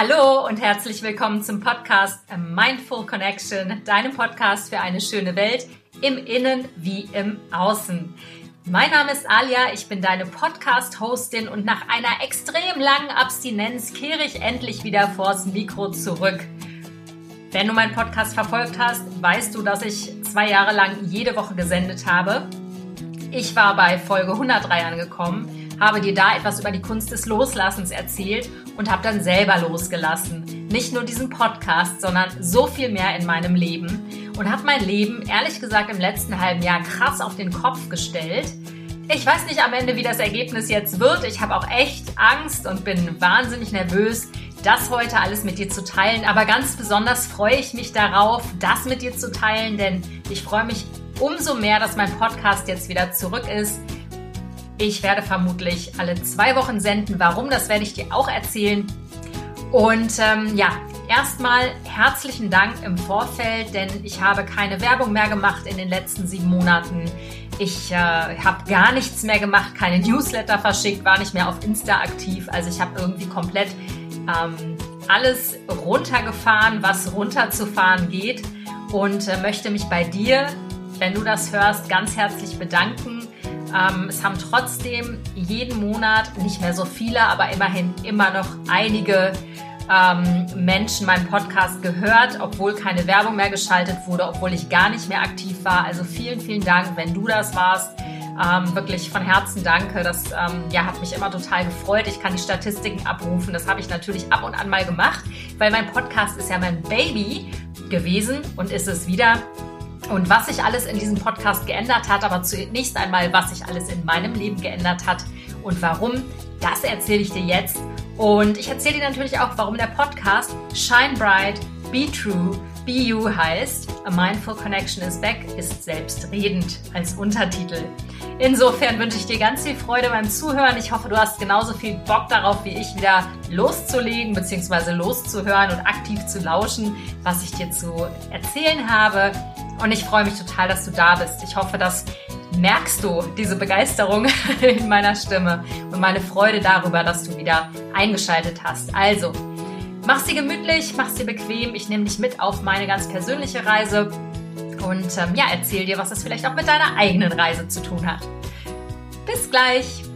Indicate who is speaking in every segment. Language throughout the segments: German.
Speaker 1: Hallo und herzlich willkommen zum Podcast A Mindful Connection, deinem Podcast für eine schöne Welt im Innen wie im Außen. Mein Name ist Alia, ich bin deine Podcast-Hostin und nach einer extrem langen Abstinenz kehre ich endlich wieder vors Mikro zurück. Wenn du meinen Podcast verfolgt hast, weißt du, dass ich zwei Jahre lang jede Woche gesendet habe. Ich war bei Folge 103 angekommen habe dir da etwas über die Kunst des Loslassens erzählt und habe dann selber losgelassen. Nicht nur diesen Podcast, sondern so viel mehr in meinem Leben und habe mein Leben ehrlich gesagt im letzten halben Jahr krass auf den Kopf gestellt. Ich weiß nicht am Ende, wie das Ergebnis jetzt wird. Ich habe auch echt Angst und bin wahnsinnig nervös, das heute alles mit dir zu teilen. Aber ganz besonders freue ich mich darauf, das mit dir zu teilen, denn ich freue mich umso mehr, dass mein Podcast jetzt wieder zurück ist. Ich werde vermutlich alle zwei Wochen senden. Warum, das werde ich dir auch erzählen. Und ähm, ja, erstmal herzlichen Dank im Vorfeld, denn ich habe keine Werbung mehr gemacht in den letzten sieben Monaten. Ich äh, habe gar nichts mehr gemacht, keine Newsletter verschickt, war nicht mehr auf Insta aktiv. Also ich habe irgendwie komplett ähm, alles runtergefahren, was runterzufahren geht. Und äh, möchte mich bei dir, wenn du das hörst, ganz herzlich bedanken ähm, es haben trotzdem jeden Monat nicht mehr so viele, aber immerhin immer noch einige ähm, Menschen meinen Podcast gehört, obwohl keine Werbung mehr geschaltet wurde, obwohl ich gar nicht mehr aktiv war. Also vielen, vielen Dank, wenn du das warst. Ähm, wirklich von Herzen danke. Das ähm, ja, hat mich immer total gefreut. Ich kann die Statistiken abrufen. Das habe ich natürlich ab und an mal gemacht, weil mein Podcast ist ja mein Baby gewesen und ist es wieder und was sich alles in diesem Podcast geändert hat, aber zunächst einmal, was sich alles in meinem Leben geändert hat und warum, das erzähle ich dir jetzt. Und ich erzähle dir natürlich auch, warum der Podcast Shine Bright, Be True, Be You heißt. A Mindful Connection is Back ist selbstredend als Untertitel. Insofern wünsche ich dir ganz viel Freude beim Zuhören. Ich hoffe, du hast genauso viel Bock darauf, wie ich wieder loszulegen bzw. loszuhören und aktiv zu lauschen, was ich dir zu erzählen habe. Und ich freue mich total, dass du da bist. Ich hoffe, dass merkst du diese Begeisterung in meiner Stimme und meine Freude darüber, dass du wieder eingeschaltet hast. Also, mach's dir gemütlich, mach's dir bequem. Ich nehme dich mit auf meine ganz persönliche Reise und ähm, ja, erzähl dir, was es vielleicht auch mit deiner eigenen Reise zu tun hat. Bis gleich!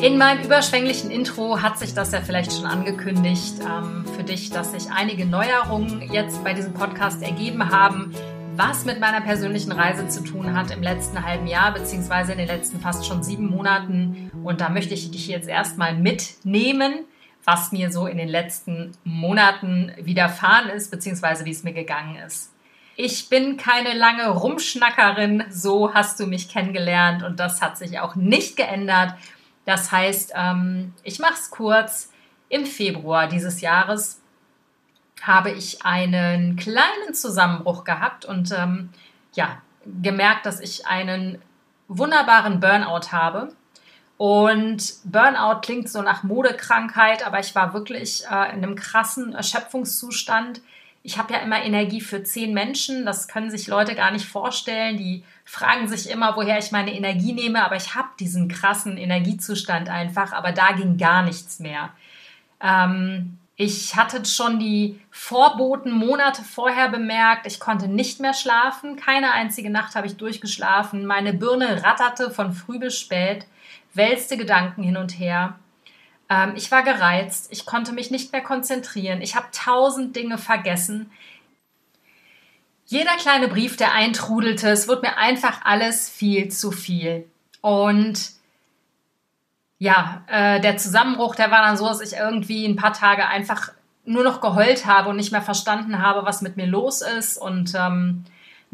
Speaker 1: In meinem überschwänglichen Intro hat sich das ja vielleicht schon angekündigt ähm, für dich, dass sich einige Neuerungen jetzt bei diesem Podcast ergeben haben, was mit meiner persönlichen Reise zu tun hat im letzten halben Jahr, beziehungsweise in den letzten fast schon sieben Monaten. Und da möchte ich dich jetzt erstmal mitnehmen, was mir so in den letzten Monaten widerfahren ist, beziehungsweise wie es mir gegangen ist. Ich bin keine lange Rumschnackerin, so hast du mich kennengelernt und das hat sich auch nicht geändert. Das heißt, ähm, ich mache es kurz. Im Februar dieses Jahres habe ich einen kleinen Zusammenbruch gehabt und ähm, ja, gemerkt, dass ich einen wunderbaren Burnout habe. Und Burnout klingt so nach Modekrankheit, aber ich war wirklich äh, in einem krassen Erschöpfungszustand ich habe ja immer Energie für zehn Menschen. Das können sich Leute gar nicht vorstellen. Die fragen sich immer, woher ich meine Energie nehme. Aber ich habe diesen krassen Energiezustand einfach. Aber da ging gar nichts mehr. Ähm, ich hatte schon die Vorboten Monate vorher bemerkt. Ich konnte nicht mehr schlafen. Keine einzige Nacht habe ich durchgeschlafen. Meine Birne ratterte von früh bis spät, wälzte Gedanken hin und her. Ähm, ich war gereizt, ich konnte mich nicht mehr konzentrieren, ich habe tausend Dinge vergessen. Jeder kleine Brief, der eintrudelte, es wurde mir einfach alles viel zu viel. Und ja, äh, der Zusammenbruch, der war dann so, dass ich irgendwie ein paar Tage einfach nur noch geheult habe und nicht mehr verstanden habe, was mit mir los ist. Und ähm,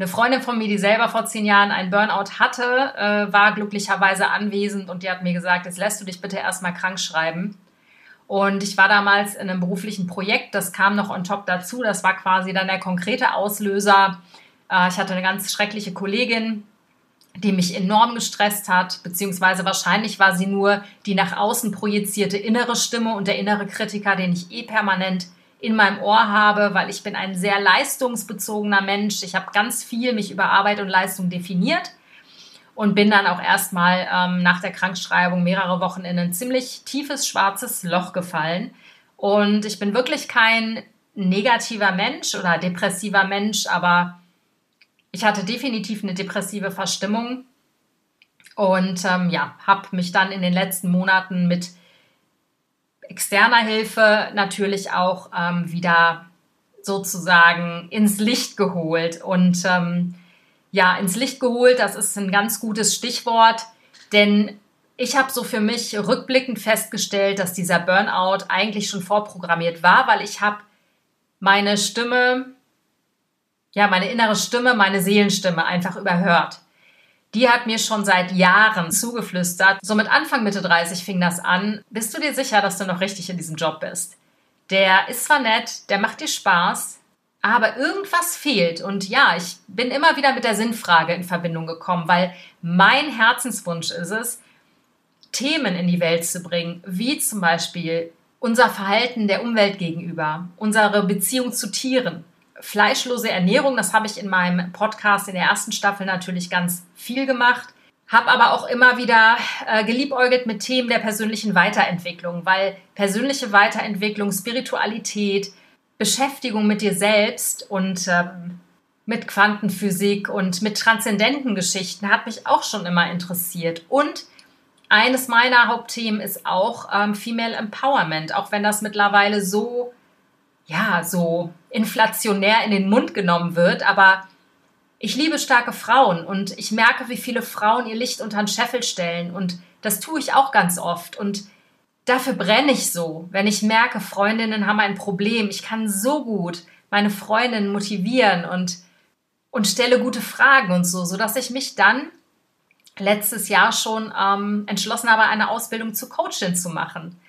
Speaker 1: eine Freundin von mir, die selber vor zehn Jahren einen Burnout hatte, äh, war glücklicherweise anwesend und die hat mir gesagt, jetzt lässt du dich bitte erstmal krank schreiben. Und ich war damals in einem beruflichen Projekt, das kam noch on top dazu, das war quasi dann der konkrete Auslöser. Äh, ich hatte eine ganz schreckliche Kollegin, die mich enorm gestresst hat, beziehungsweise wahrscheinlich war sie nur die nach außen projizierte innere Stimme und der innere Kritiker, den ich eh permanent in meinem Ohr habe, weil ich bin ein sehr leistungsbezogener Mensch. Ich habe ganz viel mich über Arbeit und Leistung definiert und bin dann auch erstmal ähm, nach der Krankschreibung mehrere Wochen in ein ziemlich tiefes schwarzes Loch gefallen Und ich bin wirklich kein negativer Mensch oder depressiver Mensch, aber ich hatte definitiv eine depressive Verstimmung und ähm, ja, habe mich dann in den letzten Monaten mit externer Hilfe natürlich auch ähm, wieder sozusagen ins Licht geholt. Und ähm, ja, ins Licht geholt, das ist ein ganz gutes Stichwort, denn ich habe so für mich rückblickend festgestellt, dass dieser Burnout eigentlich schon vorprogrammiert war, weil ich habe meine Stimme, ja, meine innere Stimme, meine Seelenstimme einfach überhört. Die hat mir schon seit Jahren zugeflüstert. So mit Anfang, Mitte 30 fing das an. Bist du dir sicher, dass du noch richtig in diesem Job bist? Der ist zwar nett, der macht dir Spaß, aber irgendwas fehlt. Und ja, ich bin immer wieder mit der Sinnfrage in Verbindung gekommen, weil mein Herzenswunsch ist es, Themen in die Welt zu bringen, wie zum Beispiel unser Verhalten der Umwelt gegenüber, unsere Beziehung zu Tieren. Fleischlose Ernährung, das habe ich in meinem Podcast in der ersten Staffel natürlich ganz viel gemacht. Habe aber auch immer wieder äh, geliebäugelt mit Themen der persönlichen Weiterentwicklung, weil persönliche Weiterentwicklung, Spiritualität, Beschäftigung mit dir selbst und ähm, mit Quantenphysik und mit transzendenten Geschichten hat mich auch schon immer interessiert. Und eines meiner Hauptthemen ist auch ähm, Female Empowerment, auch wenn das mittlerweile so, ja, so inflationär in den Mund genommen wird. Aber ich liebe starke Frauen und ich merke, wie viele Frauen ihr Licht unter den Scheffel stellen. Und das tue ich auch ganz oft. Und dafür brenne ich so, wenn ich merke, Freundinnen haben ein Problem. Ich kann so gut meine Freundinnen motivieren und, und stelle gute Fragen und so, sodass ich mich dann letztes Jahr schon ähm, entschlossen habe, eine Ausbildung zur Coachin zu machen.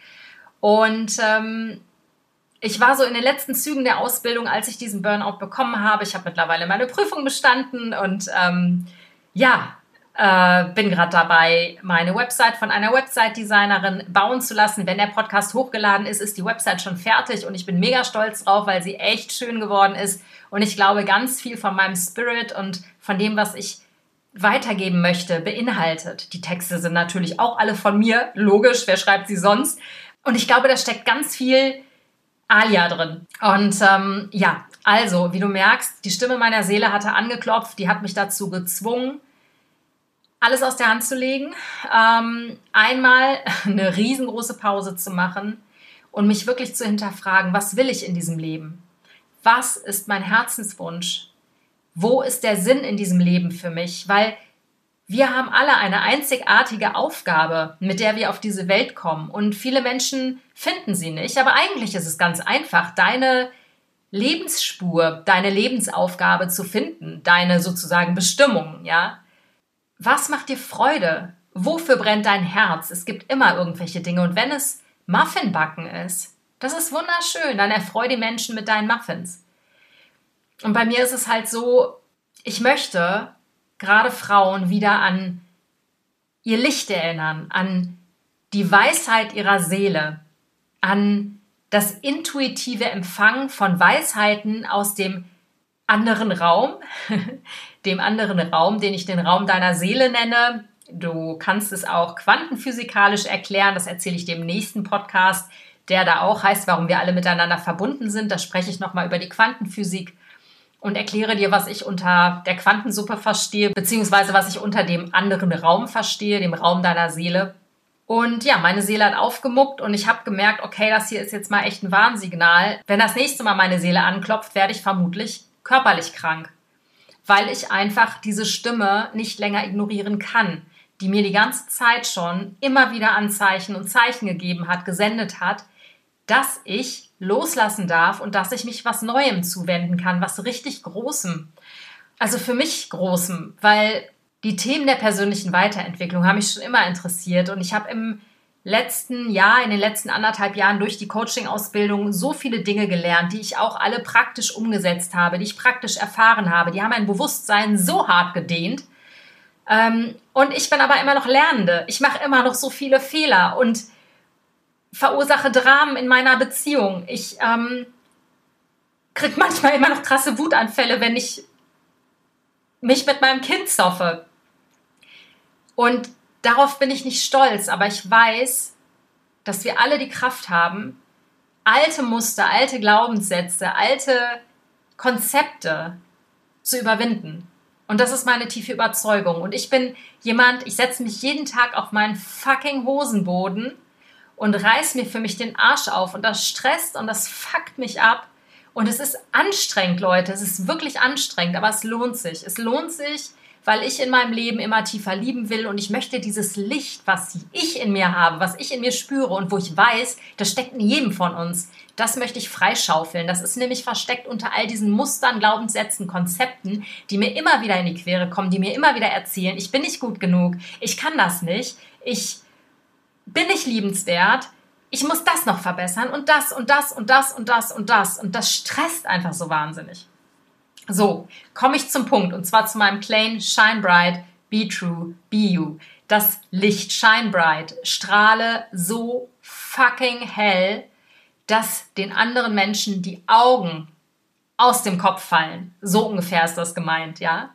Speaker 1: Und ähm, ich war so in den letzten Zügen der Ausbildung, als ich diesen Burnout bekommen habe. Ich habe mittlerweile meine Prüfung bestanden und ähm, ja, äh, bin gerade dabei, meine Website von einer Website-Designerin bauen zu lassen. Wenn der Podcast hochgeladen ist, ist die Website schon fertig und ich bin mega stolz drauf, weil sie echt schön geworden ist. Und ich glaube, ganz viel von meinem Spirit und von dem, was ich weitergeben möchte, beinhaltet. Die Texte sind natürlich auch alle von mir, logisch, wer schreibt sie sonst? Und ich glaube, da steckt ganz viel Alia drin. Und ähm, ja, also, wie du merkst, die Stimme meiner Seele hatte angeklopft, die hat mich dazu gezwungen, alles aus der Hand zu legen, ähm, einmal eine riesengroße Pause zu machen und mich wirklich zu hinterfragen, was will ich in diesem Leben? Was ist mein Herzenswunsch? wo ist der Sinn in diesem Leben für mich? Weil wir haben alle eine einzigartige Aufgabe, mit der wir auf diese Welt kommen. Und viele Menschen finden sie nicht. Aber eigentlich ist es ganz einfach, deine Lebensspur, deine Lebensaufgabe zu finden, deine sozusagen Bestimmung, ja. Was macht dir Freude? Wofür brennt dein Herz? Es gibt immer irgendwelche Dinge. Und wenn es Muffinbacken ist, das ist wunderschön. Dann erfreue die Menschen mit deinen Muffins. Und bei mir ist es halt so, ich möchte gerade Frauen wieder an ihr Licht erinnern, an die Weisheit ihrer Seele, an das intuitive Empfangen von Weisheiten aus dem anderen Raum, dem anderen Raum, den ich den Raum deiner Seele nenne. Du kannst es auch quantenphysikalisch erklären, das erzähle ich dir im nächsten Podcast, der da auch heißt, warum wir alle miteinander verbunden sind. Da spreche ich nochmal über die Quantenphysik und erkläre dir, was ich unter der Quantensuppe verstehe, beziehungsweise was ich unter dem anderen Raum verstehe, dem Raum deiner Seele. Und ja, meine Seele hat aufgemuckt und ich habe gemerkt, okay, das hier ist jetzt mal echt ein Warnsignal. Wenn das nächste Mal meine Seele anklopft, werde ich vermutlich körperlich krank, weil ich einfach diese Stimme nicht länger ignorieren kann, die mir die ganze Zeit schon immer wieder Anzeichen und Zeichen gegeben hat, gesendet hat, dass ich loslassen darf und dass ich mich was Neuem zuwenden kann, was richtig Großem. Also für mich Großem, weil die Themen der persönlichen Weiterentwicklung haben mich schon immer interessiert und ich habe im letzten Jahr, in den letzten anderthalb Jahren durch die Coaching-Ausbildung so viele Dinge gelernt, die ich auch alle praktisch umgesetzt habe, die ich praktisch erfahren habe. Die haben mein Bewusstsein so hart gedehnt. Ähm, und ich bin aber immer noch Lernende. Ich mache immer noch so viele Fehler und verursache Dramen in meiner Beziehung. Ich ähm, kriege manchmal immer noch krasse Wutanfälle, wenn ich mich mit meinem Kind zoffe. Und darauf bin ich nicht stolz, aber ich weiß, dass wir alle die Kraft haben, alte Muster, alte Glaubenssätze, alte Konzepte zu überwinden. Und das ist meine tiefe Überzeugung. Und ich bin jemand, ich setze mich jeden Tag auf meinen fucking Hosenboden und reiß mir für mich den Arsch auf. Und das stresst und das fuckt mich ab. Und es ist anstrengend, Leute. Es ist wirklich anstrengend, aber es lohnt sich. Es lohnt sich, weil ich in meinem Leben immer tiefer lieben will und ich möchte dieses Licht, was ich in mir habe, was ich in mir spüre und wo ich weiß, das steckt in jedem von uns, das möchte ich freischaufeln. Das ist nämlich versteckt unter all diesen Mustern, Glaubenssätzen, Konzepten, die mir immer wieder in die Quere kommen, die mir immer wieder erzählen, ich bin nicht gut genug, ich kann das nicht, ich bin nicht liebenswert, ich muss das noch verbessern und das und das und das und das und das und das stresst einfach so wahnsinnig. So, komme ich zum Punkt und zwar zu meinem Claim Shine Bright, Be True, Be You. Das Licht Shine Bright, strahle so fucking hell, dass den anderen Menschen die Augen aus dem Kopf fallen. So ungefähr ist das gemeint, ja?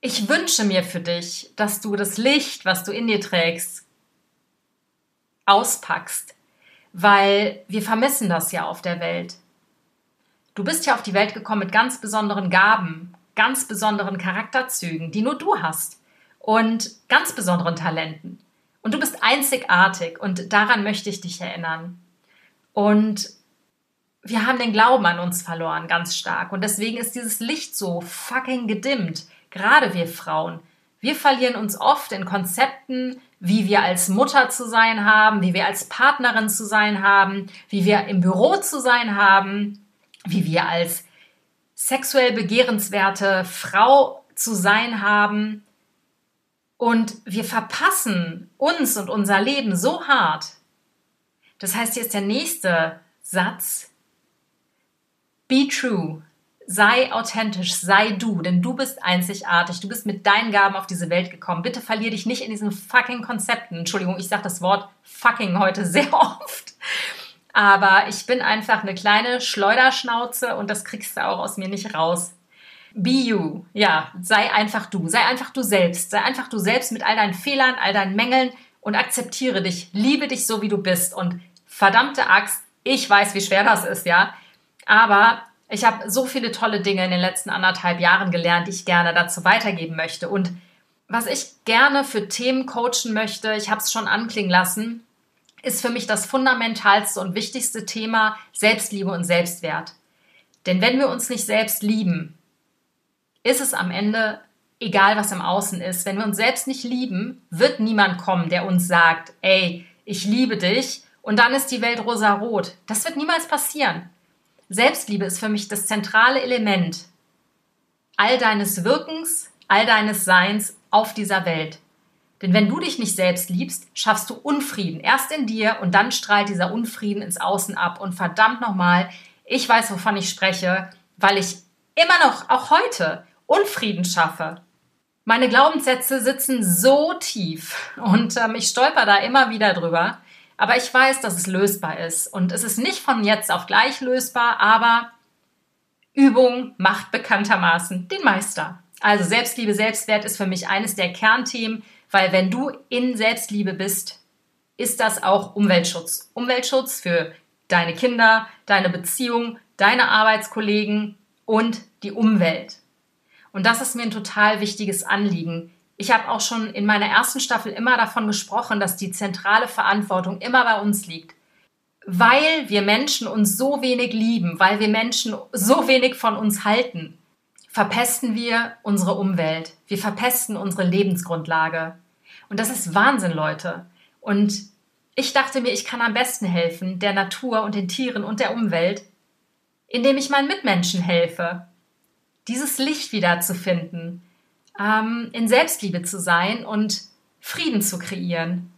Speaker 1: Ich wünsche mir für dich, dass du das Licht, was du in dir trägst, auspackst, weil wir vermissen das ja auf der Welt. Du bist ja auf die Welt gekommen mit ganz besonderen Gaben, ganz besonderen Charakterzügen, die nur du hast und ganz besonderen Talenten. Und du bist einzigartig und daran möchte ich dich erinnern. Und wir haben den Glauben an uns verloren, ganz stark. Und deswegen ist dieses Licht so fucking gedimmt. Gerade wir Frauen. Wir verlieren uns oft in Konzepten, wie wir als Mutter zu sein haben, wie wir als Partnerin zu sein haben, wie wir im Büro zu sein haben, wie wir als sexuell begehrenswerte Frau zu sein haben. Und wir verpassen uns und unser Leben so hart. Das heißt, hier ist der nächste Satz. Be true. Sei authentisch, sei du, denn du bist einzigartig. Du bist mit deinen Gaben auf diese Welt gekommen. Bitte verlier dich nicht in diesen fucking Konzepten. Entschuldigung, ich sage das Wort fucking heute sehr oft. Aber ich bin einfach eine kleine Schleuderschnauze und das kriegst du auch aus mir nicht raus. Be you. Ja, sei einfach du. Sei einfach du selbst. Sei einfach du selbst mit all deinen Fehlern, all deinen Mängeln und akzeptiere dich. Liebe dich so, wie du bist. Und verdammte Axt, ich weiß, wie schwer das ist, ja. Aber ich habe so viele tolle Dinge in den letzten anderthalb Jahren gelernt, die ich gerne dazu weitergeben möchte. Und was ich gerne für Themen coachen möchte, ich habe es schon anklingen lassen, ist für mich das fundamentalste und wichtigste Thema Selbstliebe und Selbstwert. Denn wenn wir uns nicht selbst lieben, ist es am Ende egal, was im Außen ist. Wenn wir uns selbst nicht lieben, wird niemand kommen, der uns sagt, ey, ich liebe dich und dann ist die Welt rosarot. Das wird niemals passieren. Selbstliebe ist für mich das zentrale Element all deines Wirkens, all deines Seins auf dieser Welt. Denn wenn du dich nicht selbst liebst, schaffst du Unfrieden. Erst in dir und dann strahlt dieser Unfrieden ins Außen ab. Und verdammt nochmal, ich weiß, wovon ich spreche, weil ich immer noch, auch heute, Unfrieden schaffe. Meine Glaubenssätze sitzen so tief und ähm, ich stolper da immer wieder drüber. Aber ich weiß, dass es lösbar ist. Und es ist nicht von jetzt auf gleich lösbar, aber Übung macht bekanntermaßen den Meister. Also Selbstliebe, Selbstwert ist für mich eines der Kernthemen, weil wenn du in Selbstliebe bist, ist das auch Umweltschutz. Umweltschutz für deine Kinder, deine Beziehung, deine Arbeitskollegen und die Umwelt. Und das ist mir ein total wichtiges Anliegen. Ich habe auch schon in meiner ersten Staffel immer davon gesprochen, dass die zentrale Verantwortung immer bei uns liegt. Weil wir Menschen uns so wenig lieben, weil wir Menschen so wenig von uns halten, verpesten wir unsere Umwelt. Wir verpesten unsere Lebensgrundlage. Und das ist Wahnsinn, Leute. Und ich dachte mir, ich kann am besten helfen, der Natur und den Tieren und der Umwelt, indem ich meinen Mitmenschen helfe, dieses Licht wiederzufinden, ähm, in Selbstliebe zu sein und Frieden zu kreieren.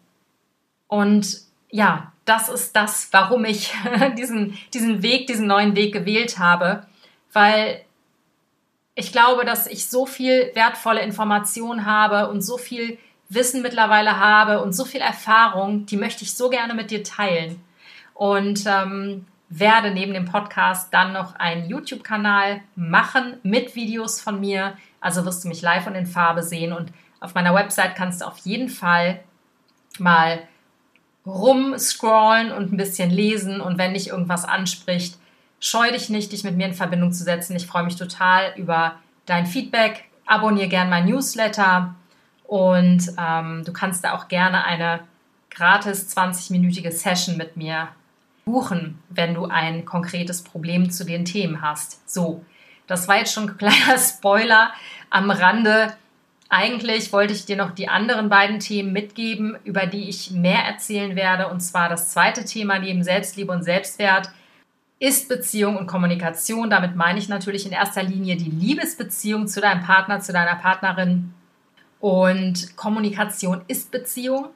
Speaker 1: Und ja, das ist das, warum ich diesen, diesen Weg, diesen neuen Weg gewählt habe, weil ich glaube, dass ich so viel wertvolle Informationen habe und so viel Wissen mittlerweile habe und so viel Erfahrung, die möchte ich so gerne mit dir teilen. Und ähm, werde neben dem Podcast dann noch einen YouTube-Kanal machen mit Videos von mir. Also wirst du mich live und in Farbe sehen. Und auf meiner Website kannst du auf jeden Fall mal rumscrollen und ein bisschen lesen und wenn dich irgendwas anspricht, scheu dich nicht, dich mit mir in Verbindung zu setzen. Ich freue mich total über dein Feedback. Abonniere gerne mein Newsletter und ähm, du kannst da auch gerne eine gratis 20-minütige Session mit mir buchen, wenn du ein konkretes Problem zu den Themen hast. So, das war jetzt schon ein kleiner Spoiler am Rande. Eigentlich wollte ich dir noch die anderen beiden Themen mitgeben, über die ich mehr erzählen werde. Und zwar das zweite Thema neben Selbstliebe und Selbstwert ist Beziehung und Kommunikation. Damit meine ich natürlich in erster Linie die Liebesbeziehung zu deinem Partner, zu deiner Partnerin. Und Kommunikation ist Beziehung.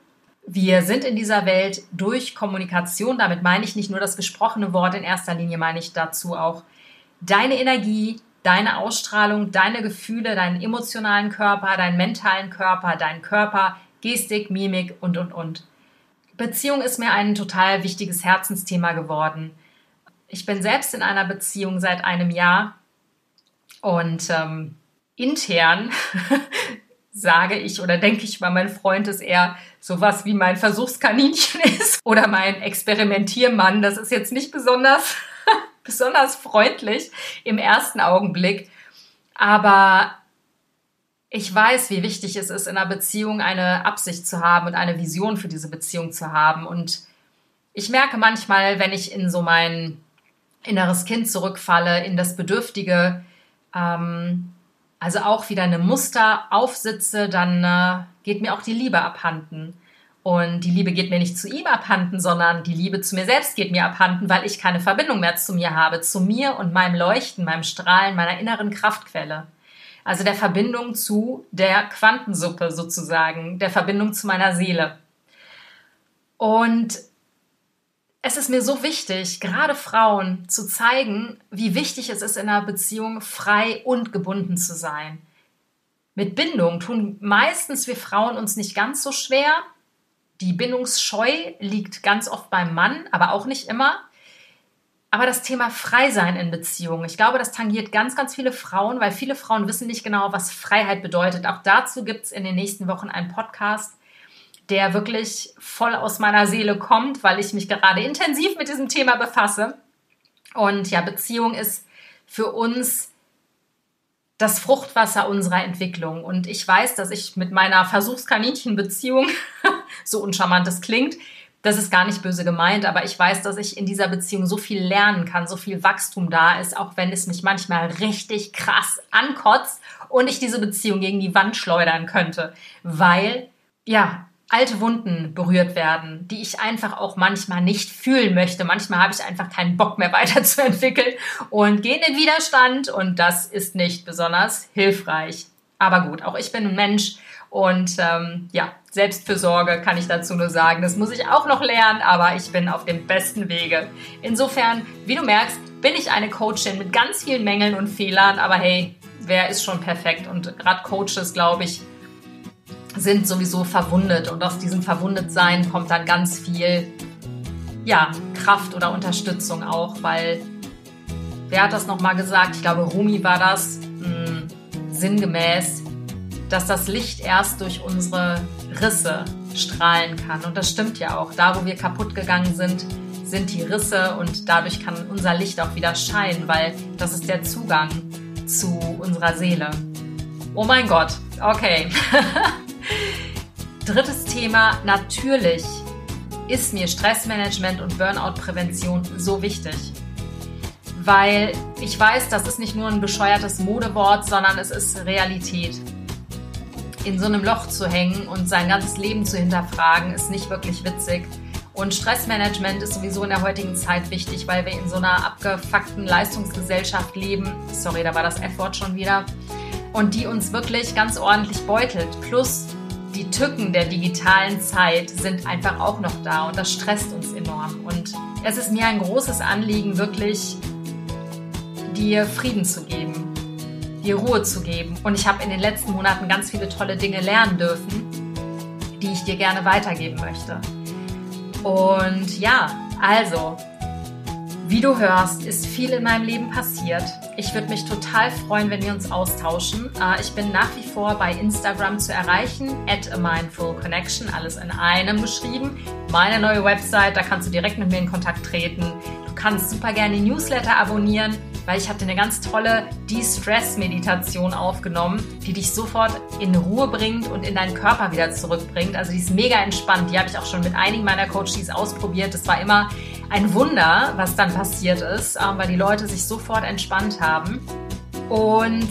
Speaker 1: Wir sind in dieser Welt durch Kommunikation, damit meine ich nicht nur das gesprochene Wort, in erster Linie meine ich dazu auch deine Energie, deine Ausstrahlung, deine Gefühle, deinen emotionalen Körper, deinen mentalen Körper, deinen Körper, Gestik, Mimik und, und, und. Beziehung ist mir ein total wichtiges Herzensthema geworden. Ich bin selbst in einer Beziehung seit einem Jahr und ähm, intern sage ich oder denke ich mal, mein Freund ist eher sowas wie mein Versuchskaninchen ist oder mein Experimentiermann. Das ist jetzt nicht besonders, besonders freundlich im ersten Augenblick. Aber ich weiß, wie wichtig es ist, in einer Beziehung eine Absicht zu haben und eine Vision für diese Beziehung zu haben. Und ich merke manchmal, wenn ich in so mein inneres Kind zurückfalle, in das Bedürftige, ähm, also auch wieder eine Muster aufsitze, dann äh, geht mir auch die Liebe abhanden. Und die Liebe geht mir nicht zu ihm abhanden, sondern die Liebe zu mir selbst geht mir abhanden, weil ich keine Verbindung mehr zu mir habe, zu mir und meinem Leuchten, meinem Strahlen, meiner inneren Kraftquelle. Also der Verbindung zu der Quantensuppe sozusagen, der Verbindung zu meiner Seele. Und es ist mir so wichtig, gerade Frauen zu zeigen, wie wichtig es ist, in einer Beziehung frei und gebunden zu sein. Mit Bindung tun meistens wir Frauen uns nicht ganz so schwer. Die Bindungsscheu liegt ganz oft beim Mann, aber auch nicht immer. Aber das Thema Freisein in Beziehungen, ich glaube, das tangiert ganz, ganz viele Frauen, weil viele Frauen wissen nicht genau, was Freiheit bedeutet. Auch dazu gibt es in den nächsten Wochen einen Podcast der wirklich voll aus meiner Seele kommt, weil ich mich gerade intensiv mit diesem Thema befasse. Und ja, Beziehung ist für uns das Fruchtwasser unserer Entwicklung. Und ich weiß, dass ich mit meiner Versuchskaninchen-Beziehung, so uncharmant es klingt, das ist gar nicht böse gemeint, aber ich weiß, dass ich in dieser Beziehung so viel lernen kann, so viel Wachstum da ist, auch wenn es mich manchmal richtig krass ankotzt und ich diese Beziehung gegen die Wand schleudern könnte, weil ja, alte Wunden berührt werden, die ich einfach auch manchmal nicht fühlen möchte. Manchmal habe ich einfach keinen Bock mehr weiterzuentwickeln und gehe in den Widerstand und das ist nicht besonders hilfreich. Aber gut, auch ich bin ein Mensch und ähm, ja, Selbstfürsorge kann ich dazu nur sagen. Das muss ich auch noch lernen, aber ich bin auf dem besten Wege. Insofern, wie du merkst, bin ich eine Coachin mit ganz vielen Mängeln und Fehlern, aber hey, wer ist schon perfekt? Und gerade Coaches, glaube ich, sind sowieso verwundet und aus diesem Verwundetsein kommt dann ganz viel ja, Kraft oder Unterstützung auch, weil wer hat das nochmal gesagt? Ich glaube, Rumi war das mh, hm, sinngemäß, dass das Licht erst durch unsere Risse strahlen kann. Und das stimmt ja auch. Da, wo wir kaputt gegangen sind, sind die Risse und dadurch kann unser Licht auch wieder scheinen, weil das ist der Zugang zu unserer Seele. Oh mein Gott, okay. Drittes Thema, natürlich ist mir Stressmanagement und Burnout-Prävention so wichtig. Weil ich weiß, das ist nicht nur ein bescheuertes Modewort, sondern es ist Realität. In so einem Loch zu hängen und sein ganzes Leben zu hinterfragen, ist nicht wirklich witzig. Und Stressmanagement ist sowieso in der heutigen Zeit wichtig, weil wir in so einer abgefuckten Leistungsgesellschaft leben. Sorry, da war das F-Wort schon wieder. Und die uns wirklich ganz ordentlich beutelt. Plus die Tücken der digitalen Zeit sind einfach auch noch da und das stresst uns enorm. Und es ist mir ein großes Anliegen, wirklich dir Frieden zu geben, dir Ruhe zu geben. Und ich habe in den letzten Monaten ganz viele tolle Dinge lernen dürfen, die ich dir gerne weitergeben möchte. Und ja, also, Wie du hörst, ist viel in meinem Leben passiert. Ich würde mich total freuen, wenn wir uns austauschen. Äh, ich bin nach wie vor bei Instagram zu erreichen, at a mindful connection, alles in einem geschrieben. Meine neue Website, da kannst du direkt mit mir in Kontakt treten. Du kannst super gerne die Newsletter abonnieren weil ich habe dir eine ganz tolle De-Stress-Meditation aufgenommen, die dich sofort in Ruhe bringt und in deinen Körper wieder zurückbringt. Also die ist mega entspannt. Die habe ich auch schon mit einigen meiner Coaches ausprobiert. Das war immer ein Wunder, was dann passiert ist, ähm, weil die Leute sich sofort entspannt haben. Und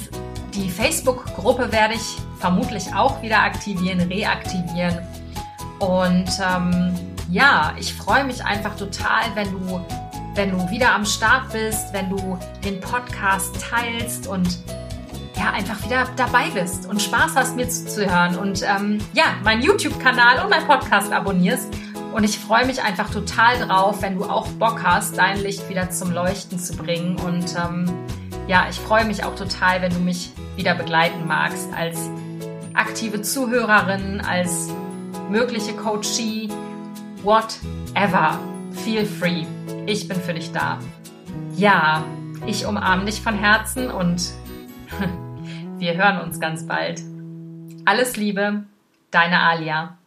Speaker 1: die Facebook-Gruppe werde ich vermutlich auch wieder aktivieren, reaktivieren. Und ähm, ja, ich freue mich einfach total, wenn du wenn du wieder am Start bist, wenn du den Podcast teilst und ja, einfach wieder dabei bist und Spaß hast, mir zuzuhören und ähm, ja, meinen YouTube-Kanal und meinen Podcast abonnierst. Und ich freue mich einfach total drauf, wenn du auch Bock hast, dein Licht wieder zum Leuchten zu bringen. Und ähm, ja, ich freue mich auch total, wenn du mich wieder begleiten magst als aktive Zuhörerin, als mögliche Coachie, whatever. Feel free. Ich bin für dich da. Ja, ich umarme dich von Herzen und wir hören uns ganz bald. Alles Liebe, deine Alia.